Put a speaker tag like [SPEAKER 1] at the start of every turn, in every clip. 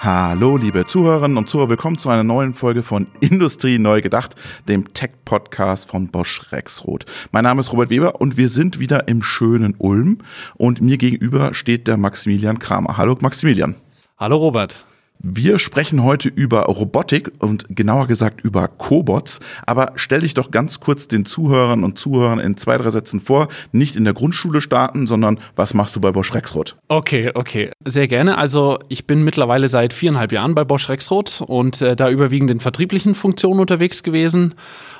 [SPEAKER 1] Hallo, liebe Zuhörerinnen und Zuhörer, willkommen zu einer neuen Folge von Industrie neu gedacht, dem Tech-Podcast von Bosch Rexroth. Mein Name ist Robert Weber und wir sind wieder im schönen Ulm und mir gegenüber steht der Maximilian Kramer. Hallo, Maximilian.
[SPEAKER 2] Hallo, Robert.
[SPEAKER 1] Wir sprechen heute über Robotik und genauer gesagt über Cobots. Aber stell dich doch ganz kurz den Zuhörern und Zuhörern in zwei, drei Sätzen vor. Nicht in der Grundschule starten, sondern was machst du bei Bosch Rexroth?
[SPEAKER 2] Okay, okay. Sehr gerne. Also ich bin mittlerweile seit viereinhalb Jahren bei Bosch Rexroth und äh, da überwiegend in vertrieblichen Funktionen unterwegs gewesen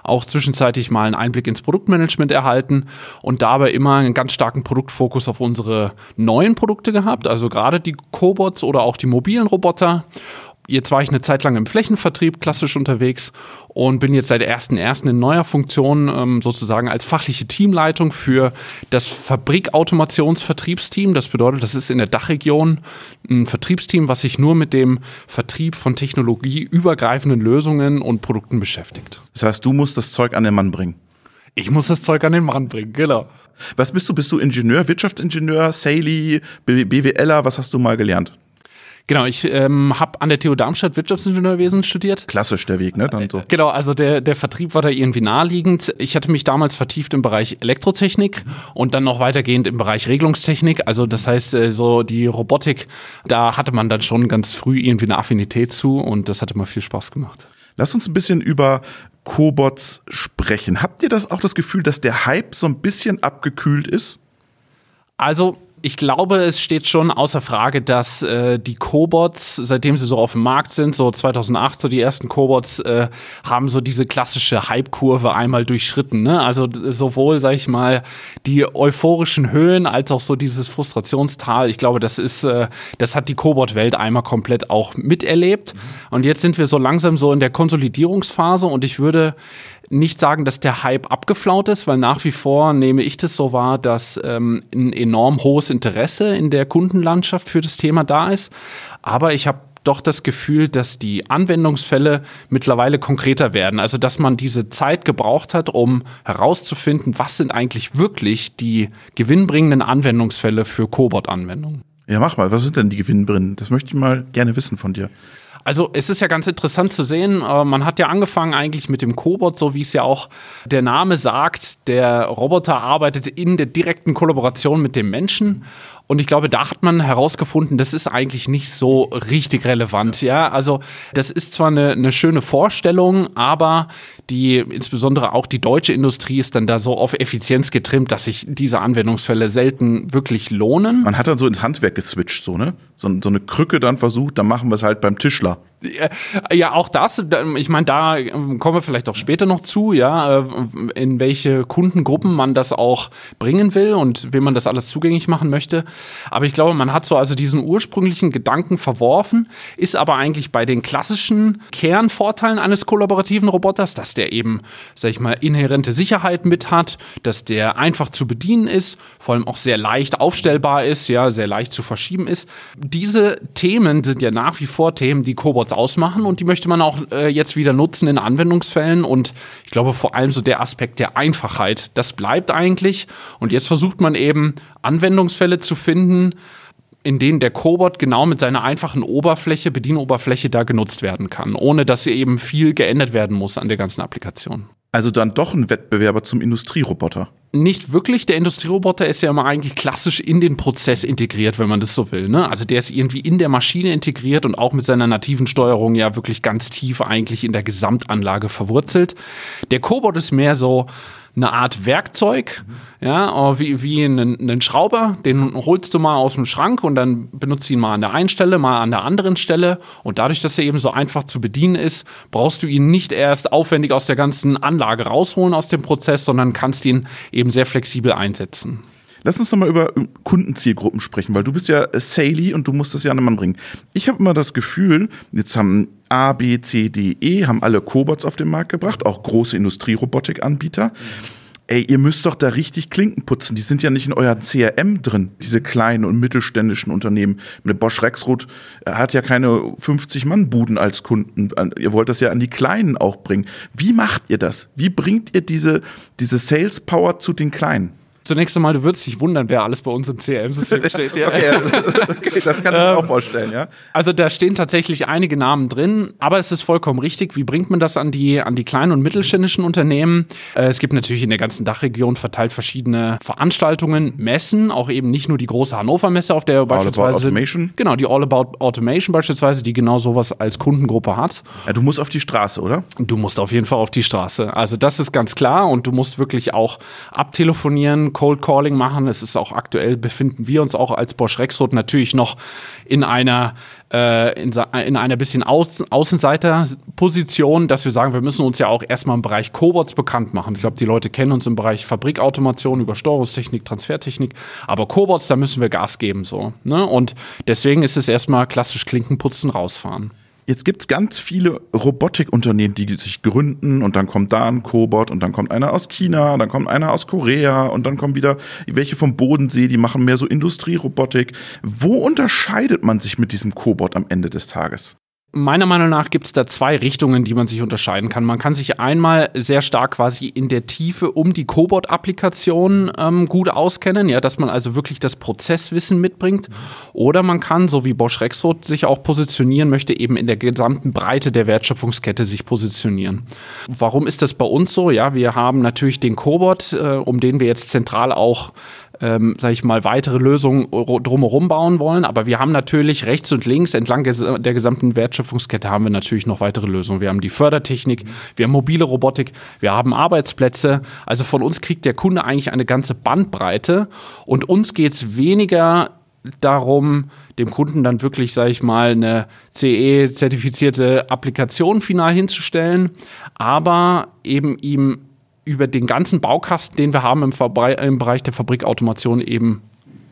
[SPEAKER 2] auch zwischenzeitlich mal einen Einblick ins Produktmanagement erhalten und dabei immer einen ganz starken Produktfokus auf unsere neuen Produkte gehabt, also gerade die Cobots oder auch die mobilen Roboter. Jetzt war ich eine Zeit lang im Flächenvertrieb klassisch unterwegs und bin jetzt seit 1.1. in neuer Funktion ähm, sozusagen als fachliche Teamleitung für das Fabrikautomationsvertriebsteam. Das bedeutet, das ist in der Dachregion ein Vertriebsteam, was sich nur mit dem Vertrieb von technologieübergreifenden Lösungen und Produkten beschäftigt.
[SPEAKER 1] Das heißt, du musst das Zeug an den Mann bringen.
[SPEAKER 2] Ich muss das Zeug an den Mann bringen, genau.
[SPEAKER 1] Was bist du? Bist du Ingenieur, Wirtschaftsingenieur, Saley, BWLer? Was hast du mal gelernt?
[SPEAKER 2] Genau, ich ähm, habe an der TU Darmstadt Wirtschaftsingenieurwesen studiert.
[SPEAKER 1] Klassisch der Weg, ne? Dann so.
[SPEAKER 2] Genau, also der, der Vertrieb war da irgendwie naheliegend. Ich hatte mich damals vertieft im Bereich Elektrotechnik und dann noch weitergehend im Bereich Regelungstechnik. Also das heißt, äh, so die Robotik, da hatte man dann schon ganz früh irgendwie eine Affinität zu und das hat immer viel Spaß gemacht.
[SPEAKER 1] Lass uns ein bisschen über Cobots sprechen. Habt ihr das auch das Gefühl, dass der Hype so ein bisschen abgekühlt ist?
[SPEAKER 2] Also ich glaube, es steht schon außer Frage, dass äh, die Cobots, seitdem sie so auf dem Markt sind, so 2008, so die ersten Cobots, äh, haben so diese klassische Hype-Kurve einmal durchschritten. Ne? Also sowohl, sag ich mal, die euphorischen Höhen als auch so dieses Frustrationstal. Ich glaube, das ist, äh, das hat die Cobot-Welt einmal komplett auch miterlebt. Und jetzt sind wir so langsam so in der Konsolidierungsphase und ich würde nicht sagen, dass der Hype abgeflaut ist, weil nach wie vor nehme ich das so wahr, dass ähm, ein enorm hohes Interesse in der Kundenlandschaft für das Thema da ist. Aber ich habe doch das Gefühl, dass die Anwendungsfälle mittlerweile konkreter werden. Also, dass man diese Zeit gebraucht hat, um herauszufinden, was sind eigentlich wirklich die gewinnbringenden Anwendungsfälle für Cobot-Anwendungen.
[SPEAKER 1] Ja, mach mal. Was sind denn die gewinnbringenden? Das möchte ich mal gerne wissen von dir.
[SPEAKER 2] Also es ist ja ganz interessant zu sehen, äh, man hat ja angefangen eigentlich mit dem Cobot, so wie es ja auch der Name sagt. Der Roboter arbeitet in der direkten Kollaboration mit dem Menschen und ich glaube, da hat man herausgefunden, das ist eigentlich nicht so richtig relevant. Ja, also das ist zwar eine, eine schöne Vorstellung, aber die, insbesondere auch die deutsche Industrie ist dann da so auf Effizienz getrimmt, dass sich diese Anwendungsfälle selten wirklich lohnen.
[SPEAKER 1] Man hat dann so ins Handwerk geswitcht, so, ne? So, so eine Krücke dann versucht, dann machen wir es halt beim Tischler.
[SPEAKER 2] Ja, auch das. Ich meine, da kommen wir vielleicht auch später noch zu, ja, äh, in welche Kundengruppen man das auch bringen will und wem man das alles zugänglich machen möchte. Aber ich glaube, man hat so also diesen ursprünglichen Gedanken verworfen, ist aber eigentlich bei den klassischen Kernvorteilen eines kollaborativen Roboters, dass der eben, sag ich mal, inhärente Sicherheit mit hat, dass der einfach zu bedienen ist, vor allem auch sehr leicht aufstellbar ist, ja, sehr leicht zu verschieben ist. Diese Themen sind ja nach wie vor Themen, die Cobots ausmachen und die möchte man auch äh, jetzt wieder nutzen in Anwendungsfällen und ich glaube vor allem so der Aspekt der Einfachheit, das bleibt eigentlich und jetzt versucht man eben Anwendungsfälle zu finden, in denen der Cobot genau mit seiner einfachen Oberfläche, Bedienoberfläche da genutzt werden kann, ohne dass eben viel geändert werden muss an der ganzen Applikation.
[SPEAKER 1] Also dann doch ein Wettbewerber zum Industrieroboter.
[SPEAKER 2] Nicht wirklich. Der Industrieroboter ist ja immer eigentlich klassisch in den Prozess integriert, wenn man das so will. Ne? Also der ist irgendwie in der Maschine integriert und auch mit seiner nativen Steuerung ja wirklich ganz tief eigentlich in der Gesamtanlage verwurzelt. Der Cobot ist mehr so eine Art Werkzeug, ja, wie, wie einen, einen Schrauber, den holst du mal aus dem Schrank und dann benutzt ihn mal an der einen Stelle, mal an der anderen Stelle. Und dadurch, dass er eben so einfach zu bedienen ist, brauchst du ihn nicht erst aufwendig aus der ganzen Anlage rausholen aus dem Prozess, sondern kannst ihn eben sehr flexibel einsetzen.
[SPEAKER 1] Lass uns nochmal über Kundenzielgruppen sprechen, weil du bist ja Saley und du musst das ja an den Mann bringen. Ich habe immer das Gefühl, jetzt haben A, B, C, D, E, haben alle Cobots auf den Markt gebracht, auch große Industrierobotikanbieter. Ey, ihr müsst doch da richtig Klinken putzen. Die sind ja nicht in euer CRM drin, diese kleinen und mittelständischen Unternehmen. Mit Bosch Rexroth hat ja keine 50-Mann-Buden als Kunden. Ihr wollt das ja an die Kleinen auch bringen. Wie macht ihr das? Wie bringt ihr diese, diese Sales Power zu den Kleinen?
[SPEAKER 2] Zunächst einmal, du würdest dich wundern, wer alles bei uns im CRM-System steht. Ja. okay,
[SPEAKER 1] okay, das kann ich mir auch vorstellen, ja.
[SPEAKER 2] Also da stehen tatsächlich einige Namen drin, aber es ist vollkommen richtig. Wie bringt man das an die, an die kleinen und mittelständischen Unternehmen? Äh, es gibt natürlich in der ganzen Dachregion verteilt verschiedene Veranstaltungen, Messen, auch eben nicht nur die große Hannover Messe, auf der
[SPEAKER 1] All
[SPEAKER 2] beispielsweise.
[SPEAKER 1] About Automation.
[SPEAKER 2] Genau, die All About Automation beispielsweise, die genau sowas als Kundengruppe hat.
[SPEAKER 1] ja. Du musst auf die Straße, oder?
[SPEAKER 2] Du musst auf jeden Fall auf die Straße. Also das ist ganz klar und du musst wirklich auch abtelefonieren, Cold Calling machen. Es ist auch aktuell, befinden wir uns auch als Bosch Rexroth natürlich noch in einer äh, in, in einer bisschen Außen Außenseiterposition, dass wir sagen, wir müssen uns ja auch erstmal im Bereich Cobots bekannt machen. Ich glaube, die Leute kennen uns im Bereich Fabrikautomation, Übersteuerungstechnik, Transfertechnik, aber Cobots, da müssen wir Gas geben so. Ne? Und deswegen ist es erstmal klassisch Klinkenputzen, rausfahren.
[SPEAKER 1] Jetzt gibt es ganz viele Robotikunternehmen, die sich gründen und dann kommt da ein Cobot und dann kommt einer aus China, dann kommt einer aus Korea und dann kommen wieder welche vom Bodensee, die machen mehr so Industrierobotik. Wo unterscheidet man sich mit diesem Cobot am Ende des Tages?
[SPEAKER 2] Meiner Meinung nach gibt es da zwei Richtungen, die man sich unterscheiden kann. Man kann sich einmal sehr stark quasi in der Tiefe um die Cobot-Applikation ähm, gut auskennen, ja, dass man also wirklich das Prozesswissen mitbringt. Oder man kann, so wie Bosch Rexroth sich auch positionieren möchte, eben in der gesamten Breite der Wertschöpfungskette sich positionieren. Warum ist das bei uns so? Ja, wir haben natürlich den Cobot, äh, um den wir jetzt zentral auch ähm, sage ich mal, weitere Lösungen drumherum bauen wollen. Aber wir haben natürlich rechts und links entlang der gesamten Wertschöpfungskette haben wir natürlich noch weitere Lösungen. Wir haben die Fördertechnik, wir haben mobile Robotik, wir haben Arbeitsplätze. Also von uns kriegt der Kunde eigentlich eine ganze Bandbreite und uns geht es weniger darum, dem Kunden dann wirklich, sage ich mal, eine CE-zertifizierte Applikation final hinzustellen, aber eben ihm über den ganzen Baukasten, den wir haben im, Verbrei im Bereich der Fabrikautomation, eben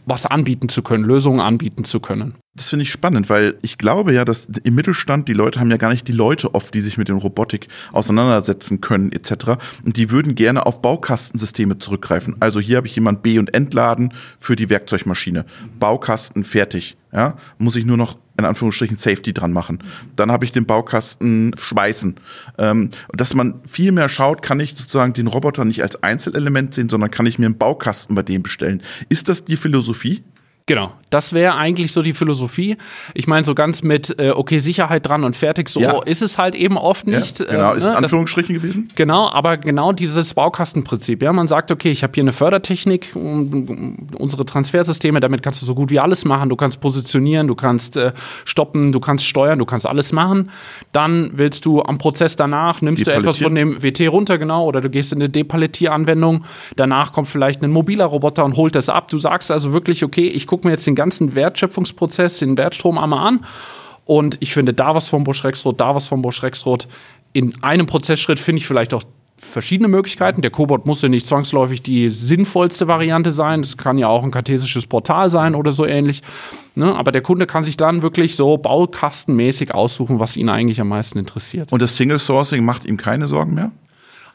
[SPEAKER 2] was anbieten zu können, Lösungen anbieten zu können.
[SPEAKER 1] Das finde ich spannend, weil ich glaube ja, dass im Mittelstand die Leute haben ja gar nicht die Leute oft, die sich mit den Robotik auseinandersetzen können etc. Und die würden gerne auf Baukastensysteme zurückgreifen. Also hier habe ich jemand B und Entladen für die Werkzeugmaschine. Baukasten fertig. Ja, muss ich nur noch in Anführungsstrichen Safety dran machen. Dann habe ich den Baukasten schweißen. Ähm, dass man viel mehr schaut, kann ich sozusagen den Roboter nicht als Einzelelement sehen, sondern kann ich mir einen Baukasten bei dem bestellen. Ist das die Philosophie?
[SPEAKER 2] Genau, das wäre eigentlich so die Philosophie. Ich meine, so ganz mit, äh, okay, Sicherheit dran und fertig, so
[SPEAKER 1] Ja.
[SPEAKER 2] ist es halt eben oft nicht.
[SPEAKER 1] Ja, genau,
[SPEAKER 2] äh,
[SPEAKER 1] ist
[SPEAKER 2] ne?
[SPEAKER 1] in
[SPEAKER 2] Das-
[SPEAKER 1] Anführungsstrichen gewesen.
[SPEAKER 2] Genau, aber genau dieses Baukastenprinzip. Ja, man sagt, okay, ich habe hier eine Fördertechnik, unsere Transfersysteme, damit kannst du so gut wie alles machen. Du kannst positionieren, du kannst äh, stoppen, du kannst steuern, du kannst alles machen. Dann willst du am Prozess danach, nimmst du etwas von dem WT runter, genau, oder du gehst in eine Depalettieranwendung. Danach kommt vielleicht ein mobiler Roboter und holt das ab. Du sagst also wirklich, okay, ich gucke mir jetzt den ganzen Wertschöpfungsprozess, den Wertstrom einmal an. Und ich finde da was vom Bosch Rexroth, da was vom Bosch Rexroth. In einem Prozessschritt finde ich vielleicht auch verschiedene Möglichkeiten. Der Cobot muss ja nicht zwangsläufig die sinnvollste Variante sein. Das kann ja auch ein kartesisches Portal sein oder so ähnlich. Ne? Aber der Kunde kann sich dann wirklich so baukastenmäßig aussuchen, was ihn eigentlich am meisten interessiert.
[SPEAKER 1] Und das Single Sourcing macht ihm keine Sorgen mehr?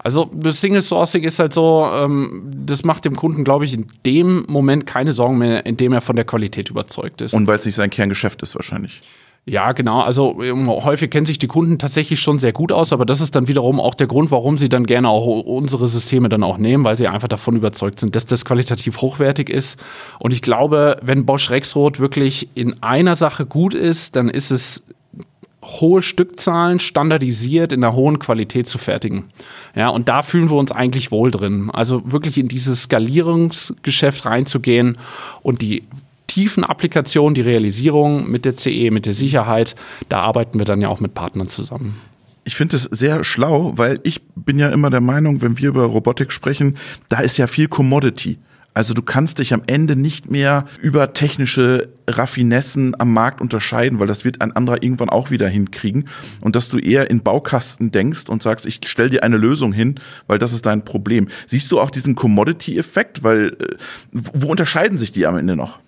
[SPEAKER 2] Also das Single Sourcing ist halt so, ähm, das macht dem Kunden, glaube ich, in dem Moment keine Sorgen mehr, indem er von der Qualität überzeugt ist.
[SPEAKER 1] Und weil es nicht sein Kerngeschäft ist wahrscheinlich.
[SPEAKER 2] Ja, genau. Also ähm, häufig kennen sich die Kunden tatsächlich schon sehr gut aus, aber das ist dann wiederum auch der Grund, warum sie dann gerne auch unsere Systeme dann auch nehmen, weil sie einfach davon überzeugt sind, dass das qualitativ hochwertig ist. Und ich glaube, wenn Bosch Rexroth wirklich in einer Sache gut ist, dann ist es hohe Stückzahlen standardisiert in einer hohen Qualität zu fertigen. Ja, und da fühlen wir uns eigentlich wohl drin. Also wirklich in dieses Skalierungsgeschäft reinzugehen und die tiefen Applikationen, die Realisierung mit der CE, mit der Sicherheit, da arbeiten wir dann ja auch mit Partnern zusammen.
[SPEAKER 1] Ich finde es sehr schlau, weil ich bin ja immer der Meinung, wenn wir über Robotik sprechen, da ist ja viel Commodity. Also du kannst dich am Ende nicht mehr über technische Raffinessen am Markt unterscheiden, weil das wird ein anderer irgendwann auch wieder hinkriegen. Und dass du eher in Baukasten denkst und sagst, ich stell dir eine Lösung hin, weil das ist dein Problem. Siehst du auch diesen Commodity-Effekt? Weil äh, wo unterscheiden sich die am Ende noch?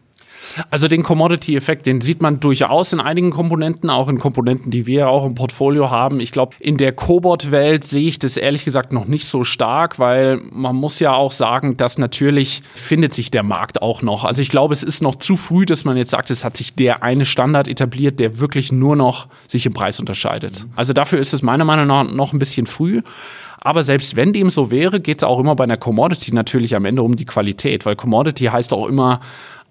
[SPEAKER 2] Also den Commodity-Effekt, den sieht man durchaus in einigen Komponenten, auch in Komponenten, die wir auch im Portfolio haben. Ich glaube, in der Cobot-Welt sehe ich das ehrlich gesagt noch nicht so stark, weil man muss ja auch sagen, dass natürlich findet sich der Markt auch noch. Also ich glaube, es ist noch zu früh, dass man jetzt sagt, es hat sich der eine Standard etabliert, der wirklich nur noch sich im Preis unterscheidet. Also dafür ist es meiner Meinung nach noch ein bisschen früh. Aber selbst wenn dem so wäre, geht es auch immer bei einer Commodity natürlich am Ende um die Qualität, weil Commodity heißt auch immer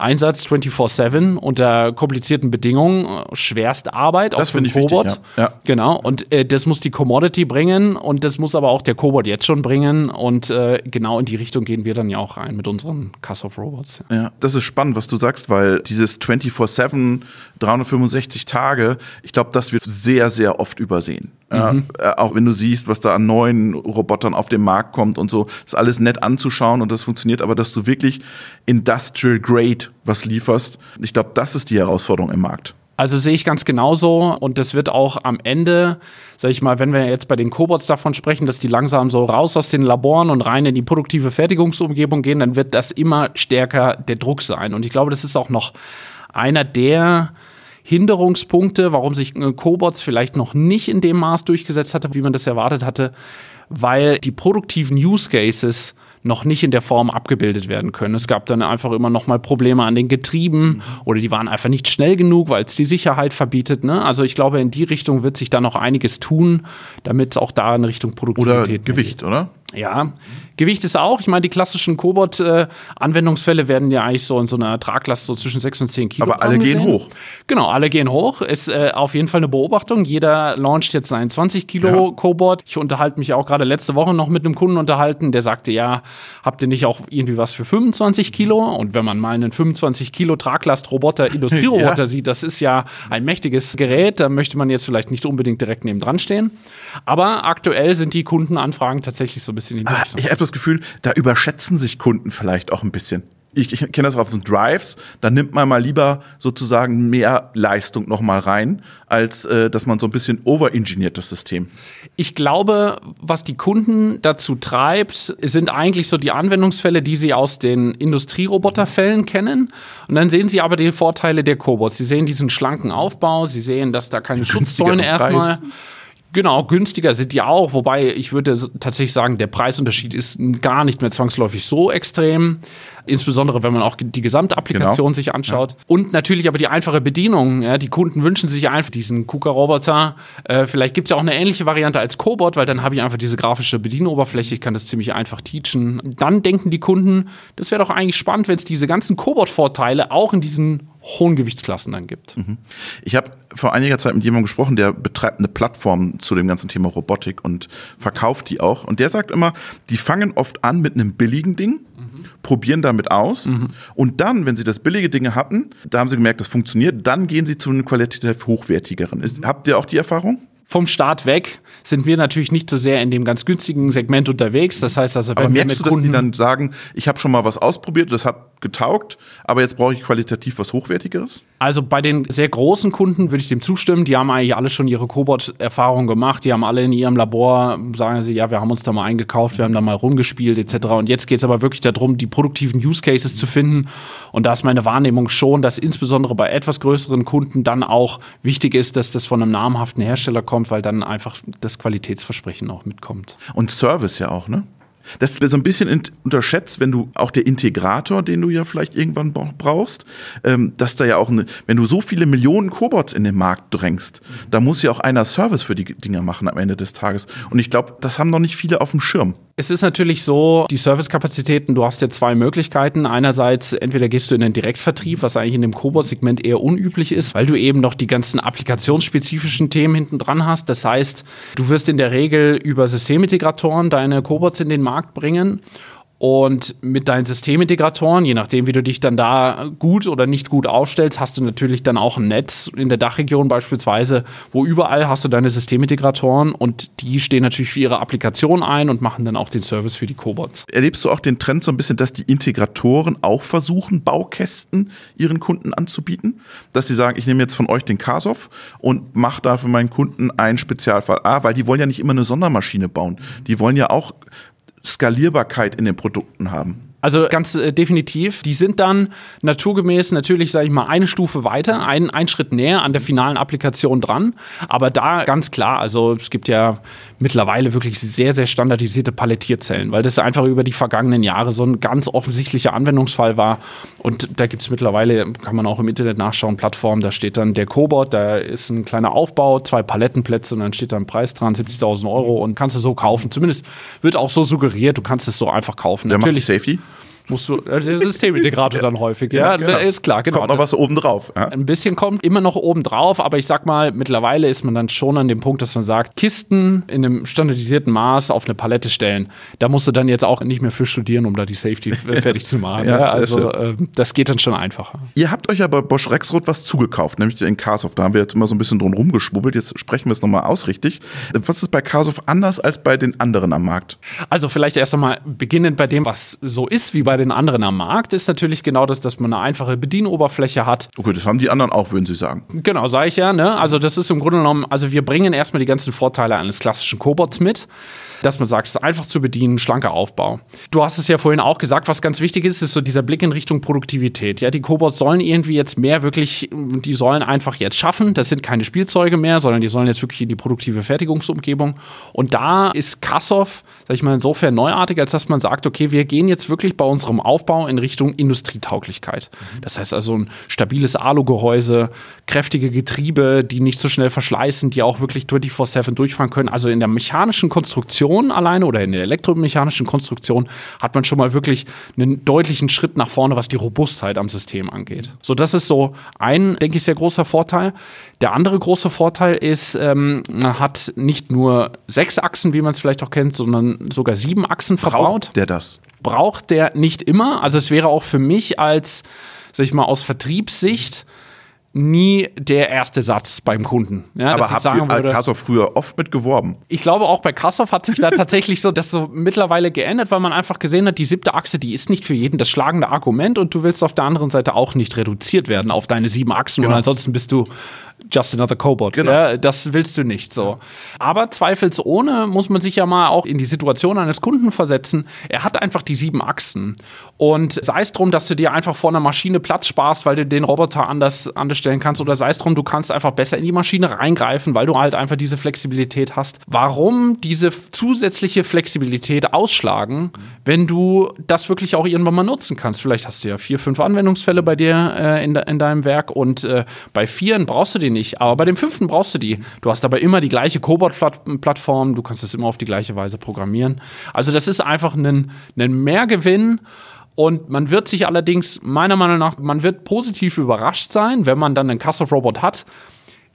[SPEAKER 2] Einsatz 24-7 unter komplizierten Bedingungen, schwerste Arbeit,
[SPEAKER 1] das finde ich Cobot. Wichtig,
[SPEAKER 2] ja. ja. Genau, und äh, das muss die Commodity bringen und das muss aber auch der Cobot jetzt schon bringen und äh, genau in die Richtung gehen wir dann ja auch rein mit unseren Cuss-Off Robots.
[SPEAKER 1] Ja. ja, das ist spannend, was du sagst, weil dieses 24-7, 365 Tage, ich glaube, das wird sehr, sehr oft übersehen. Mhm. äh, auch wenn du siehst, was da an neuen Robotern auf den Markt kommt und so, ist alles nett anzuschauen und das funktioniert, aber dass du wirklich Industrial Grade was lieferst, ich glaube, das ist die Herausforderung im Markt.
[SPEAKER 2] Also sehe ich ganz genauso und das wird auch am Ende, sage ich mal, wenn wir jetzt bei den Cobots davon sprechen, dass die langsam so raus aus den Laboren und rein in die produktive Fertigungsumgebung gehen, dann wird das immer stärker der Druck sein. Und ich glaube, das ist auch noch einer der Hinderungspunkte, warum sich äh, Cobots vielleicht noch nicht in dem Maß durchgesetzt hatte, wie man das erwartet hatte, weil die produktiven Use Cases noch nicht in der Form abgebildet werden können. Es gab dann einfach immer noch mal Probleme an den Getrieben mhm. oder die waren einfach nicht schnell genug, weil es die Sicherheit verbietet. Ne? Also ich glaube, in die Richtung wird sich da noch einiges tun, damit es auch da in Richtung Produktivität
[SPEAKER 1] Oder Gewicht, geht. oder?
[SPEAKER 2] Ja, Gewicht ist auch, ich meine, die klassischen Cobot-Anwendungsfälle werden ja eigentlich so in so einer Traglast so zwischen 6 und 10 Kilo.
[SPEAKER 1] Aber alle gehen hoch.
[SPEAKER 2] Genau, alle gehen hoch. Ist äh, auf jeden Fall eine Beobachtung. Jeder launcht jetzt seinen 20 Kilo ja. Cobot. Ich unterhalte mich auch gerade letzte Woche noch mit einem Kunden unterhalten, der sagte, ja, habt ihr nicht auch irgendwie was für 25 Kilo? Und wenn man mal einen 25 Kilo Traglast-Roboter, Industrieroboter ja. sieht, das ist ja ein mächtiges Gerät. Da möchte man jetzt vielleicht nicht unbedingt direkt neben dran stehen. Aber aktuell sind die Kundenanfragen tatsächlich so ein bisschen in die
[SPEAKER 1] ah, Richtung. Ich habe das Gefühl, da überschätzen sich Kunden vielleicht auch ein bisschen. Ich, ich kenne das auf den Drives, da nimmt man mal lieber sozusagen mehr Leistung noch mal rein, als äh, dass man so ein bisschen overengineert das System.
[SPEAKER 2] Ich glaube, was die Kunden dazu treibt, sind eigentlich so die Anwendungsfälle, die sie aus den Industrieroboterfällen kennen. Und dann sehen sie aber die Vorteile der Cobots. Sie sehen diesen schlanken Aufbau, sie sehen, dass da keine Schutzzäune erstmal Genau, günstiger sind die auch, wobei ich würde tatsächlich sagen, der Preisunterschied ist gar nicht mehr zwangsläufig so extrem. Insbesondere, wenn man auch die gesamte Applikation genau. sich anschaut. Ja. Und natürlich aber die einfache Bedienung. Ja, die Kunden wünschen sich einfach diesen KUKA-Roboter. Äh, vielleicht gibt es ja auch eine ähnliche Variante als Cobot, weil dann habe ich einfach diese grafische Bedienoberfläche. Ich kann das ziemlich einfach teachen. Dann denken die Kunden, das wäre doch eigentlich spannend, wenn es diese ganzen Cobot-Vorteile auch in diesen hohen Gewichtsklassen dann gibt. Mhm.
[SPEAKER 1] Ich habe vor einiger Zeit mit jemandem gesprochen, der betreibt eine Plattform zu dem ganzen Thema Robotik und verkauft die auch. Und der sagt immer, die fangen oft an mit einem billigen Ding probieren damit aus mhm. und dann, wenn sie das billige Dinge hatten, da haben sie gemerkt, das funktioniert, dann gehen sie zu einem qualitativ hochwertigeren. Ist, habt ihr auch die Erfahrung?
[SPEAKER 2] vom Start weg sind wir natürlich nicht so sehr in dem ganz günstigen Segment unterwegs. Das heißt also,
[SPEAKER 1] wenn aber merkst wir mit du, dass die dann sagen, ich habe schon mal was ausprobiert, das hat getaugt, aber jetzt brauche ich qualitativ was Hochwertigeres?
[SPEAKER 2] Also bei den sehr großen Kunden würde ich dem zustimmen. Die haben eigentlich alle schon ihre Cobot-Erfahrung gemacht. Die haben alle in ihrem Labor, sagen sie, ja, wir haben uns da mal eingekauft, wir haben da mal rumgespielt etc. Und jetzt geht es aber wirklich darum, die produktiven Use Cases zu finden. Und da ist meine Wahrnehmung schon, dass insbesondere bei etwas größeren Kunden dann auch wichtig ist, dass das von einem namhaften Hersteller kommt kommt, weil dann einfach das Qualitätsversprechen auch mitkommt.
[SPEAKER 1] Und Service ja auch, ne? Das wird so ein bisschen unterschätzt, wenn du auch der Integrator, den du ja vielleicht irgendwann brauchst, ähm, dass da ja auch, eine, wenn du so viele Millionen Cobots in den Markt drängst, da muss ja auch einer Service für die Dinger machen am Ende des Tages. Und ich glaube, das haben noch nicht viele auf dem Schirm.
[SPEAKER 2] Es ist natürlich so, die Servicekapazitäten, du hast ja zwei Möglichkeiten. Einerseits, entweder gehst du in den Direktvertrieb, was eigentlich in dem Cobot-Segment eher unüblich ist, weil du eben noch die ganzen applikationsspezifischen Themen hinten dran hast. Das heißt, du wirst in der Regel über Systemintegratoren deine Cobots in den Markt bringen und mit deinen Systemintegratoren, je nachdem, wie du dich dann da gut oder nicht gut aufstellst, hast du natürlich dann auch ein Netz in der Dachregion beispielsweise, wo überall hast du deine Systemintegratoren und die stehen natürlich für ihre Applikation ein und machen dann auch den Service für die Cobots.
[SPEAKER 1] Erlebst du auch den Trend so ein bisschen, dass die Integratoren auch versuchen, Baukästen ihren Kunden anzubieten? Dass sie sagen, ich nehme jetzt von euch den Kasov und mache da für meinen Kunden einen Spezialfall. Ah, weil die wollen ja nicht immer eine Sondermaschine bauen. Die wollen ja auch Skalierbarkeit in den Produkten haben.
[SPEAKER 2] Also ganz äh, definitiv. Die sind dann naturgemäß natürlich, sage ich mal, eine Stufe weiter, einen, einen Schritt näher an der finalen Applikation dran. Aber da ganz klar, also es gibt ja mittlerweile wirklich sehr, sehr standardisierte Palettierzellen, weil das einfach über die vergangenen Jahre so ein ganz offensichtlicher Anwendungsfall war. Und da gibt es mittlerweile, kann man auch im Internet nachschauen, Plattformen, da steht dann der Cobot, da ist ein kleiner Aufbau, zwei Palettenplätze und dann steht da ein Preis dran, 70.000 Euro und kannst du so kaufen. Zumindest wird auch so suggeriert, du kannst es so einfach kaufen.
[SPEAKER 1] Der
[SPEAKER 2] Natürlich
[SPEAKER 1] Safety?
[SPEAKER 2] Musst du äh, der Systemintegrator dann häufig. Ja,
[SPEAKER 1] genau.
[SPEAKER 2] ist klar, genau.
[SPEAKER 1] Kommt noch was oben drauf. Ja?
[SPEAKER 2] ein bisschen kommt immer noch oben drauf, aber ich sag mal, mittlerweile ist man dann schon an dem Punkt, dass man sagt, Kisten in einem standardisierten Maß auf eine Palette stellen. Da musst du dann jetzt auch nicht mehr für studieren, um da die Safety fertig zu machen.
[SPEAKER 1] Ja,
[SPEAKER 2] ja, also äh, das geht dann schon einfacher.
[SPEAKER 1] Ihr habt euch ja bei Bosch Rexroth was zugekauft, nämlich den Carsoft. Da haben wir jetzt immer so ein bisschen drum rumgeschwubbelt. Jetzt sprechen wir es nochmal aus, richtig. Was ist bei Carsoft anders als bei den anderen am Markt?
[SPEAKER 2] Also vielleicht erst einmal beginnend bei dem, was so ist wie bei den anderen am Markt, ist natürlich genau das, dass man eine einfache Bedienoberfläche hat.
[SPEAKER 1] Okay, das haben die anderen auch, würden Sie sagen.
[SPEAKER 2] Genau, sage ich ja. Ne? Also das ist im Grunde genommen, also wir bringen erstmal die ganzen Vorteile eines klassischen Cobots mit, dass man sagt, es ist einfach zu bedienen, schlanker Aufbau. Du hast es ja vorhin auch gesagt, was ganz wichtig ist, ist so dieser Blick in Richtung Produktivität. Ja, die Cobots sollen irgendwie jetzt mehr wirklich, die sollen einfach jetzt schaffen. Das sind keine Spielzeuge mehr, sondern die sollen jetzt wirklich in die produktive Fertigungsumgebung. Und da ist Kassow, sag ich mal, insofern neuartig, als dass man sagt, okay, wir gehen jetzt wirklich bei unserem Aufbau in Richtung Industrietauglichkeit. Das heißt also ein stabiles Alugehäuse, kräftige Getriebe, die nicht so schnell verschleißen, die auch wirklich 24-7 durchfahren können. Also in der mechanischen Konstruktion alleine oder in der elektromechanischen Konstruktion hat man schon mal wirklich einen deutlichen Schritt nach vorne, was die Robustheit am System angeht. So, das ist so ein, denke ich, sehr großer Vorteil. Der andere große Vorteil ist, ähm, man hat nicht nur sechs Achsen, wie man es vielleicht auch kennt, sondern sogar sieben Achsen verbaut
[SPEAKER 1] Braucht der das?
[SPEAKER 2] Braucht der nicht immer. Also es wäre auch für mich als, sag ich mal, aus Vertriebssicht nie der erste Satz beim Kunden. Ja,
[SPEAKER 1] Aber habt
[SPEAKER 2] sagen
[SPEAKER 1] ihr Carsoft früher oft mit geworben?
[SPEAKER 2] ich glaube, auch bei Kassow hat sich da tatsächlich so das so mittlerweile geändert, weil man einfach gesehen hat, die siebte Achse, die ist nicht für jeden das schlagende Argument und du willst auf der anderen Seite auch nicht reduziert werden auf deine sieben Achsen und ansonsten bist du just another Cobot.
[SPEAKER 1] Genau.
[SPEAKER 2] Ja, das willst du nicht so. Aber zweifelsohne muss man sich ja mal auch in die Situation eines Kunden versetzen. Er hat einfach die sieben Achsen. Und sei es drum, dass du dir einfach vor einer Maschine Platz sparst, weil du den Roboter anders, anders stellen kannst, oder sei es drum, du kannst einfach besser in die Maschine reingreifen, weil du halt einfach diese Flexibilität hast. Warum diese zusätzliche Flexibilität ausschlagen, wenn du das wirklich auch irgendwann mal nutzen kannst? Vielleicht hast du ja vier, fünf Anwendungsfälle bei dir äh, in, de in deinem Werk und äh, bei vieren brauchst du die nicht, aber bei dem fünften brauchst du die. Du hast aber immer die gleiche Cobot-Plattform, du kannst es immer auf die gleiche Weise programmieren. Also das ist einfach ein, ein Mehrgewinn. Und man wird sich allerdings, meiner Meinung nach, man wird positiv überrascht sein, wenn man dann einen Castle-Robot hat,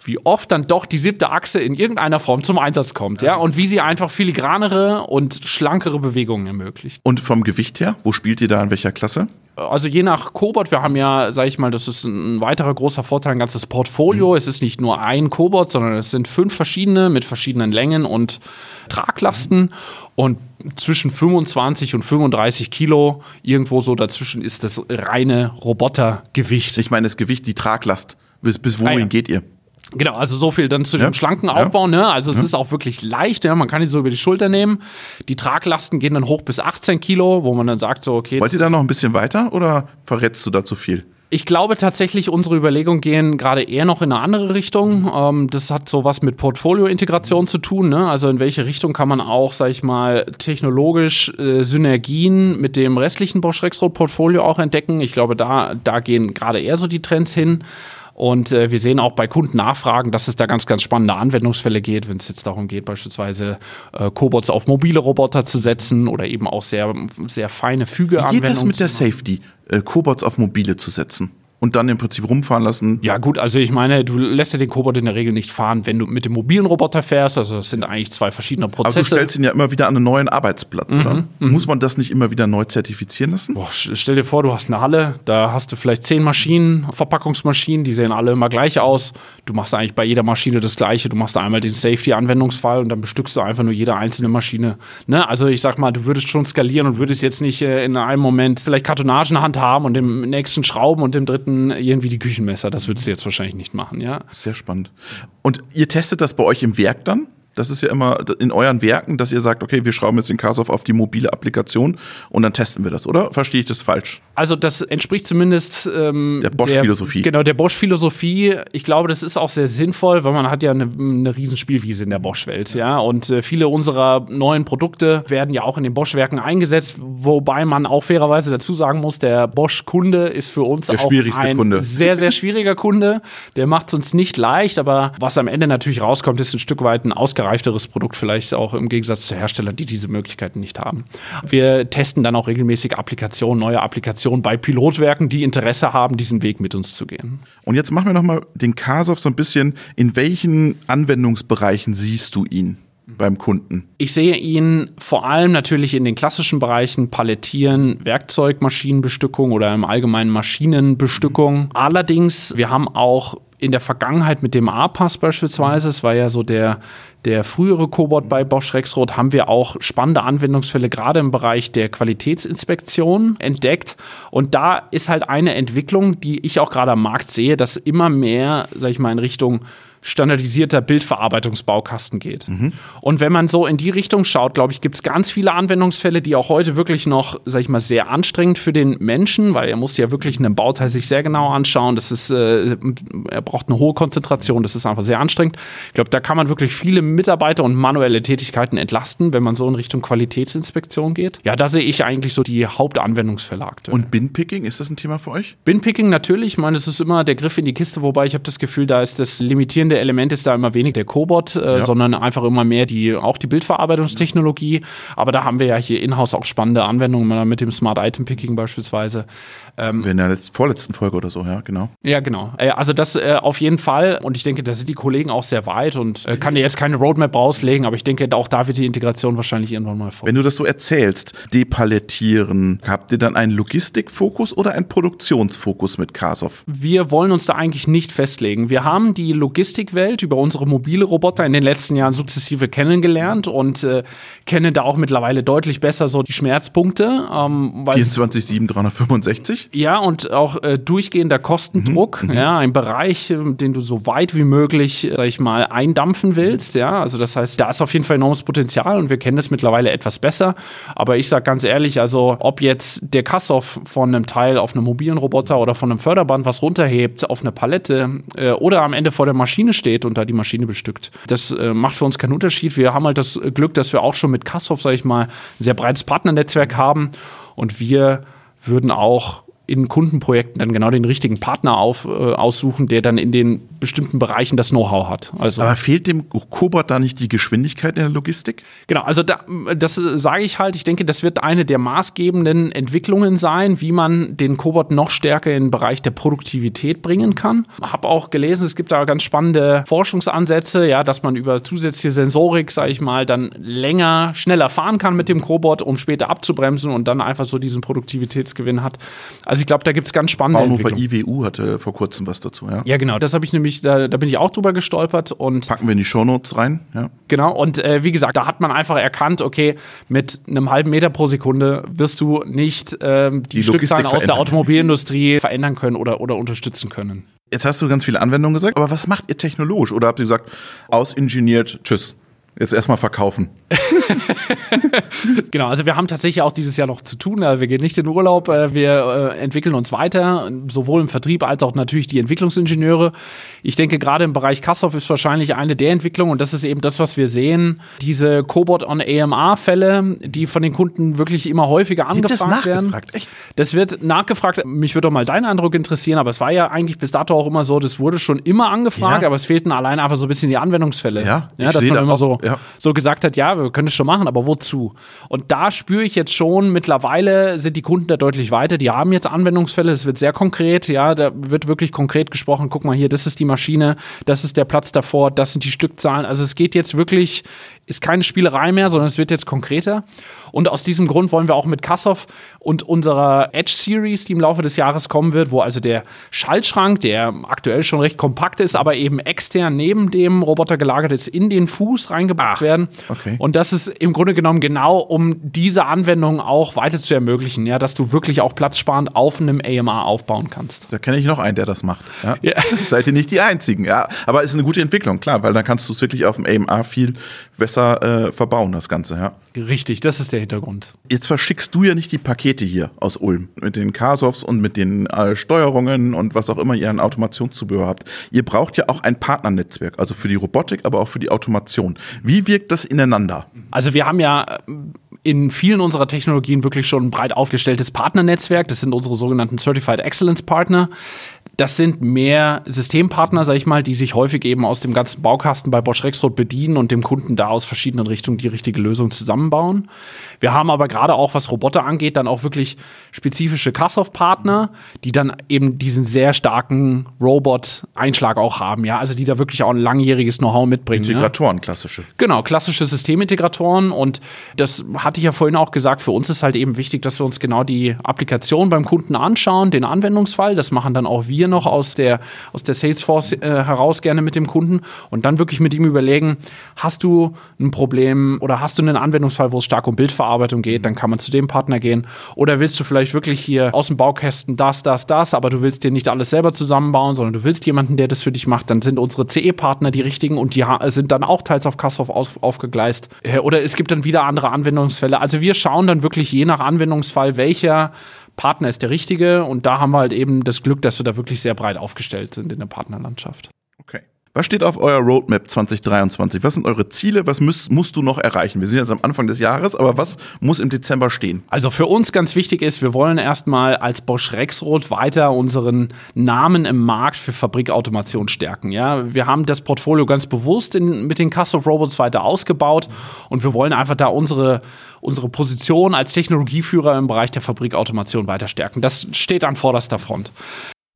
[SPEAKER 2] wie oft dann doch die siebte Achse in irgendeiner Form zum Einsatz kommt, ja, und wie sie einfach filigranere und schlankere Bewegungen ermöglicht.
[SPEAKER 1] Und vom Gewicht her, wo spielt ihr da in welcher Klasse?
[SPEAKER 2] Also je nach Cobot, wir haben ja, sag ich mal, das ist ein weiterer großer Vorteil, ein ganzes Portfolio. Es ist nicht nur ein Cobot, sondern es sind fünf verschiedene mit verschiedenen Längen und Traglasten. Und zwischen 25 und 35 Kilo, irgendwo so dazwischen, ist das reine Robotergewicht.
[SPEAKER 1] Ich meine, das Gewicht, die Traglast. Bis, bis wohin
[SPEAKER 2] Ah, ja.
[SPEAKER 1] geht ihr?
[SPEAKER 2] Genau, also so viel dann zu
[SPEAKER 1] Ja.
[SPEAKER 2] dem schlanken
[SPEAKER 1] Ja.
[SPEAKER 2] Aufbau. Ne? Also es ist auch wirklich leicht, ja? man kann die so über die Schulter nehmen. Die Traglasten gehen dann hoch bis 18 Kilo, wo man dann sagt so, okay.
[SPEAKER 1] Wollt ihr da noch ein bisschen weiter oder verrätst du da zu viel?
[SPEAKER 2] Ich glaube tatsächlich, unsere Überlegungen gehen gerade eher noch in eine andere Richtung. Ähm, das hat so was mit Portfolio-Integration zu tun. Ne? Also in welche Richtung kann man auch, sag ich mal, technologisch äh, Synergien mit dem restlichen Bosch Rexroth-Portfolio auch entdecken. Ich glaube, da, da gehen gerade eher so die Trends hin. Und äh, wir sehen auch bei Kundennachfragen, dass es da ganz, ganz spannende Anwendungsfälle geht, wenn es jetzt darum geht, beispielsweise äh, Cobots auf mobile Roboter zu setzen oder eben auch sehr, sehr feine
[SPEAKER 1] Wie
[SPEAKER 2] Fügeanwendungen.
[SPEAKER 1] geht das mit der. Safety, äh, Cobots auf mobile zu setzen? Und dann im Prinzip rumfahren lassen?
[SPEAKER 2] Ja, gut, also ich meine, du lässt ja den Cobot in der Regel nicht fahren, wenn du mit dem mobilen Roboter fährst. Also das sind eigentlich zwei verschiedene
[SPEAKER 1] Aber du
[SPEAKER 2] Prozesse.
[SPEAKER 1] stellst ihn ja immer wieder an einen neuen Arbeitsplatz, oder? Muss man das nicht immer wieder neu zertifizieren lassen?
[SPEAKER 2] Boah, stell dir vor, du hast eine Halle, da hast du vielleicht zehn Maschinen, Verpackungsmaschinen, die sehen alle immer gleich aus. Du machst eigentlich bei jeder Maschine das Gleiche. Du machst einmal den Safety-Anwendungsfall und dann bestückst du einfach nur jede einzelne Maschine. Ne? Also ich sag mal, du würdest schon skalieren und würdest jetzt nicht äh, in einem Moment vielleicht Kartonagenhand haben und im nächsten Schrauben und im dritten irgendwie die Küchenmesser. Das würdest du jetzt wahrscheinlich nicht machen, ja.
[SPEAKER 1] Sehr spannend. Und ihr testet das bei euch im Werk dann? Das ist ja immer in euren Werken, dass ihr sagt, okay, wir schrauben jetzt den Kasov auf die mobile Applikation und dann testen wir das, oder? Verstehe ich das falsch?
[SPEAKER 2] Also das entspricht zumindest ähm,
[SPEAKER 1] der Bosch-Philosophie.
[SPEAKER 2] Genau, der Bosch-Philosophie. Ich glaube, das ist auch sehr sinnvoll, weil man hat ja eine, eine Riesenspielwiese in der Bosch-Welt, ja. Und äh, viele unserer neuen Produkte werden ja auch in den Bosch-Werken eingesetzt, wobei man auch fairerweise dazu sagen muss, der Bosch-Kunde ist für uns
[SPEAKER 1] der
[SPEAKER 2] auch ein
[SPEAKER 1] Kunde.
[SPEAKER 2] sehr, sehr schwieriger Kunde. Der macht es uns nicht leicht, aber was am Ende natürlich rauskommt, ist ein Stück weit ein ausgereifteres Produkt, vielleicht auch im Gegensatz zu Herstellern, die diese Möglichkeiten nicht haben. Wir testen dann auch regelmäßig Applikationen, neue Applikationen bei Pilotwerken, die Interesse haben, diesen Weg mit uns zu gehen.
[SPEAKER 1] Und jetzt machen wir nochmal den Kasov so ein bisschen. In welchen Anwendungsbereichen siehst du ihn? beim Kunden?
[SPEAKER 2] Ich sehe ihn vor allem natürlich in den klassischen Bereichen Palettieren, Werkzeugmaschinenbestückung oder im Allgemeinen Maschinenbestückung. Allerdings, wir haben auch in der Vergangenheit mit dem A-Pass beispielsweise, es war ja so der, der frühere Cobot bei Bosch Rexroth, haben wir auch spannende Anwendungsfälle gerade im Bereich der Qualitätsinspektion entdeckt. Und da ist halt eine Entwicklung, die ich auch gerade am Markt sehe, dass immer mehr, sag ich mal, in Richtung standardisierter Bildverarbeitungsbaukasten geht. Mhm. Und wenn man so in die Richtung schaut, glaube ich, gibt es ganz viele Anwendungsfälle, die auch heute wirklich noch, sag ich mal, sehr anstrengend für den Menschen, weil er muss ja wirklich einen Bauteil sich sehr genau anschauen. Das ist, äh, er braucht eine hohe Konzentration, das ist einfach sehr anstrengend. Ich glaube, da kann man wirklich viele Mitarbeiter und manuelle Tätigkeiten entlasten, wenn man so in Richtung Qualitätsinspektion geht. Ja, da sehe ich eigentlich so die Hauptanwendungsfälle aktuell.
[SPEAKER 1] Und Binpicking, ist das ein Thema für euch?
[SPEAKER 2] Binpicking natürlich, ich meine, es ist immer der Griff in die Kiste, wobei ich habe das Gefühl, da ist das limitierende dominierende Element ist da immer wenig der Cobot, äh, ja. sondern einfach immer mehr die, auch die Bildverarbeitungstechnologie. Aber da haben wir ja hier in-house auch spannende Anwendungen mit dem Smart Item Picking beispielsweise.
[SPEAKER 1] Ähm, in der letzten, vorletzten Folge oder so, ja, genau.
[SPEAKER 2] Ja, genau. Äh, also das äh, auf jeden Fall. Und ich denke, da sind die Kollegen auch sehr weit und äh, kann dir jetzt keine Roadmap rauslegen, aber ich denke, auch da wird die Integration wahrscheinlich irgendwann mal
[SPEAKER 1] vor. Wenn du das so erzählst, depalettieren, habt ihr dann einen Logistikfokus oder einen Produktionsfokus mit Kasov?
[SPEAKER 2] Wir wollen uns da eigentlich nicht festlegen. Wir haben die Logistikwelt über unsere mobile Roboter in den letzten Jahren sukzessive kennengelernt und äh, kennen da auch mittlerweile deutlich besser so die Schmerzpunkte.
[SPEAKER 1] Ähm, 24-7, 365?
[SPEAKER 2] Ja, und auch äh, durchgehender Kostendruck, mhm, mhm, ja, ein Bereich, äh, den du so weit wie möglich, äh, sag ich mal, eindampfen willst, ja. Also das heißt, da ist auf jeden Fall enormes Potenzial und wir kennen das mittlerweile etwas besser. Aber ich sag ganz ehrlich, also ob jetzt der Kassow von einem Teil auf einem mobilen Roboter oder von einem Förderband was runterhebt auf eine Palette äh, oder am Ende vor der Maschine steht und da die Maschine bestückt, das äh, macht für uns keinen Unterschied. Wir haben halt das Glück, dass wir auch schon mit Kassow, sag ich mal, ein sehr breites Partnernetzwerk haben und wir würden auch in Kundenprojekten dann genau den richtigen Partner auf, äh, aussuchen, der dann in den bestimmten Bereichen das Know-how hat.
[SPEAKER 1] Also, Aber fehlt dem Cobot da nicht die Geschwindigkeit in der Logistik?
[SPEAKER 2] Genau, also da, das sage ich halt. Ich denke, das wird eine der maßgebenden Entwicklungen sein, wie man den Cobot noch stärker in den Bereich der Produktivität bringen kann. Habe auch gelesen, es gibt da ganz spannende Forschungsansätze, ja, dass man über zusätzliche Sensorik, sage ich mal, dann länger, schneller fahren kann mit dem Cobot, um später abzubremsen und dann einfach so diesen Produktivitätsgewinn hat. Also ich glaube, da gibt es ganz spannende
[SPEAKER 1] Fraunhofer IWU hatte vor kurzem was dazu, ja.
[SPEAKER 2] Ja, genau. Das habe ich nämlich ich, da, da bin ich auch drüber gestolpert und.
[SPEAKER 1] Packen wir in die Shownotes rein, ja.
[SPEAKER 2] Genau, und äh, wie gesagt, da hat man einfach erkannt, okay, mit einem halben Meter pro Sekunde wirst du nicht ähm, die, die Stückzahlen aus der Automobilindustrie verändern können oder, oder unterstützen können.
[SPEAKER 1] Jetzt hast du ganz viele Anwendungen gesagt, aber was macht ihr technologisch? Oder habt ihr gesagt, ausingeniert, tschüss? Jetzt erstmal verkaufen.
[SPEAKER 2] genau, also wir haben tatsächlich auch dieses Jahr noch zu tun. Also wir gehen nicht in Urlaub, äh, wir äh, entwickeln uns weiter, sowohl im Vertrieb als auch natürlich die Entwicklungsingenieure. Ich denke, gerade im Bereich Kassow ist wahrscheinlich eine der Entwicklungen und das ist eben das, was wir sehen. Diese Cobot on AMA-Fälle, die von den Kunden wirklich immer häufiger angefragt werden. Echt? Das wird nachgefragt. Mich würde doch mal dein Eindruck interessieren, aber es war ja eigentlich bis dato auch immer so, das wurde schon immer angefragt, ja. aber es fehlten allein einfach so ein bisschen die Anwendungsfälle.
[SPEAKER 1] Ja,
[SPEAKER 2] ja dass man immer so, ja. so gesagt hat, ja, wir können es schon machen, aber wozu? Und da spüre ich jetzt schon, mittlerweile sind die Kunden da deutlich weiter. Die haben jetzt Anwendungsfälle, es wird sehr konkret, ja, da wird wirklich konkret gesprochen. Guck mal hier, das ist die Maschine, das ist der Platz davor, das sind die Stückzahlen. Also es geht jetzt wirklich, ist keine Spielerei mehr, sondern es wird jetzt konkreter. Und aus diesem Grund wollen wir auch mit Kassow und unserer Edge Series, die im Laufe des Jahres kommen wird, wo also der Schaltschrank, der aktuell schon recht kompakt ist, aber eben extern neben dem Roboter gelagert ist, in den Fuß reingebracht
[SPEAKER 1] Ach,
[SPEAKER 2] werden.
[SPEAKER 1] okay.
[SPEAKER 2] Und das ist im Grunde genommen genau, um diese Anwendung auch weiter zu ermöglichen, ja, dass du wirklich auch platzsparend auf einem AMR aufbauen kannst.
[SPEAKER 1] Da kenne ich noch einen, der das macht. Ja?
[SPEAKER 2] Ja.
[SPEAKER 1] Seid ihr nicht die Einzigen, ja. Aber ist eine gute Entwicklung, klar, weil dann kannst du es wirklich auf dem AMR viel besser äh, verbauen, das Ganze, ja.
[SPEAKER 2] Richtig, das ist der Hintergrund.
[SPEAKER 1] Jetzt verschickst du ja nicht die Pakete hier aus Ulm mit den Kasovs und mit den äh, Steuerungen und was auch immer ihr an Automationszubehör habt. Ihr braucht ja auch ein Partnernetzwerk, also für die Robotik, aber auch für die Automation. Wie wirkt das ineinander?
[SPEAKER 2] Also wir haben ja äh, in vielen unserer Technologien wirklich schon ein breit aufgestelltes Partnernetzwerk. Das sind unsere sogenannten Certified Excellence Partner. Das sind mehr Systempartner, sag ich mal, die sich häufig eben aus dem ganzen Baukasten bei Bosch Rexroth bedienen und dem Kunden da aus verschiedenen Richtungen die richtige Lösung zusammenbauen. Wir haben aber gerade auch, was Roboter angeht, dann auch wirklich spezifische Kassow-Partner, die dann eben diesen sehr starken Robot-Einschlag auch haben, ja, also die da wirklich auch ein langjähriges Know-how mitbringen. ja.
[SPEAKER 1] Integratoren, klassische.
[SPEAKER 2] Genau, klassische Systemintegratoren. Und das hatte ich ja vorhin auch gesagt, für uns ist halt eben wichtig, dass wir uns genau die Applikation beim Kunden anschauen, den Anwendungsfall. Das machen dann auch wir noch aus der, aus der Salesforce äh, heraus gerne mit dem Kunden und dann wirklich mit ihm überlegen, hast du ein Problem oder hast du einen Anwendungsfall, wo es stark um Bildverarbeitung geht, dann kann man zu dem Partner gehen. Oder willst du vielleicht wirklich hier aus dem Baukästen das, das, das, aber du willst dir nicht alles selber zusammenbauen, sondern du willst jemanden, der das für dich macht, dann sind unsere CE-Partner die richtigen und die sind dann auch teils auf Kassow auf, aufgegleist. Äh, Oder es gibt dann wieder andere Anwendungsfälle. Also wir schauen dann wirklich je nach Anwendungsfall, welcher Partner ist der richtige und da haben wir halt eben das Glück, dass wir da wirklich sehr breit aufgestellt sind in der Partnerlandschaft.
[SPEAKER 1] Was steht auf eurer Roadmap 2023? Was sind eure Ziele? Was müsst, musst du noch erreichen? Wir sind jetzt am Anfang des Jahres, aber was muss im Dezember stehen?
[SPEAKER 2] Also für uns ganz wichtig ist, wir wollen erstmal als Bosch Rexroth weiter unseren Namen im Markt für Fabrikautomation stärken. Ja, wir haben das Portfolio ganz bewusst in, mit den Castle Robots weiter ausgebaut und wir wollen einfach da unsere unsere Position als Technologieführer im Bereich der Fabrikautomation weiter stärken. Das steht an vorderster Front.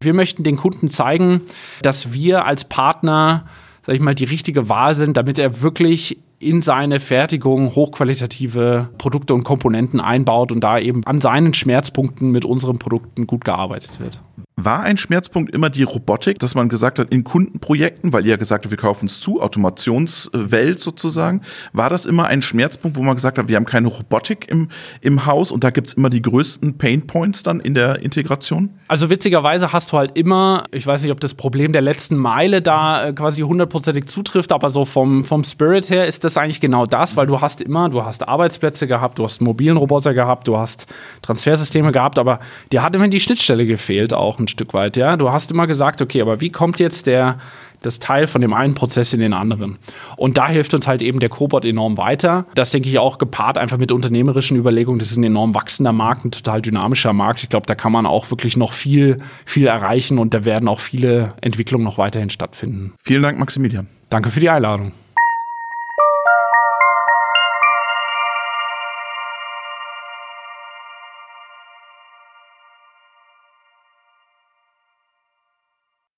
[SPEAKER 2] Wir möchten den Kunden zeigen, dass wir als Partner, sag ich mal, die richtige Wahl sind, damit er wirklich in seine Fertigung hochqualitative Produkte und Komponenten einbaut und da eben an seinen Schmerzpunkten mit unseren Produkten gut gearbeitet wird.
[SPEAKER 1] War ein Schmerzpunkt immer die Robotik, dass man gesagt hat, in Kundenprojekten, weil ihr ja gesagt habt, wir kaufen es zu, Automationswelt sozusagen, war das immer ein Schmerzpunkt, wo man gesagt hat, wir haben keine Robotik im, im Haus und da gibt's immer die größten Painpoints dann in der Integration?
[SPEAKER 2] Also witzigerweise hast du halt immer, ich weiß nicht, ob das Problem der letzten Meile da äh, quasi hundertprozentig zutrifft, aber so vom, vom Spirit her ist das eigentlich genau das, weil du hast immer, du hast Arbeitsplätze gehabt, du hast mobilen Roboter gehabt, du hast Transfersysteme gehabt, aber dir hat immer die Schnittstelle gefehlt auch ein Stück weit, ja. Du hast immer gesagt, okay, aber wie kommt jetzt der das Teil von dem einen Prozess in den anderen. Und da hilft uns halt eben der Cobot enorm weiter. Das denke ich auch gepaart einfach mit unternehmerischen Überlegungen. Das ist ein enorm wachsender Markt, ein total dynamischer Markt. Ich glaube, da kann man auch wirklich noch viel, viel erreichen und da werden auch viele Entwicklungen noch weiterhin stattfinden.
[SPEAKER 1] Vielen Dank, Maximilian.
[SPEAKER 2] Danke für die Einladung.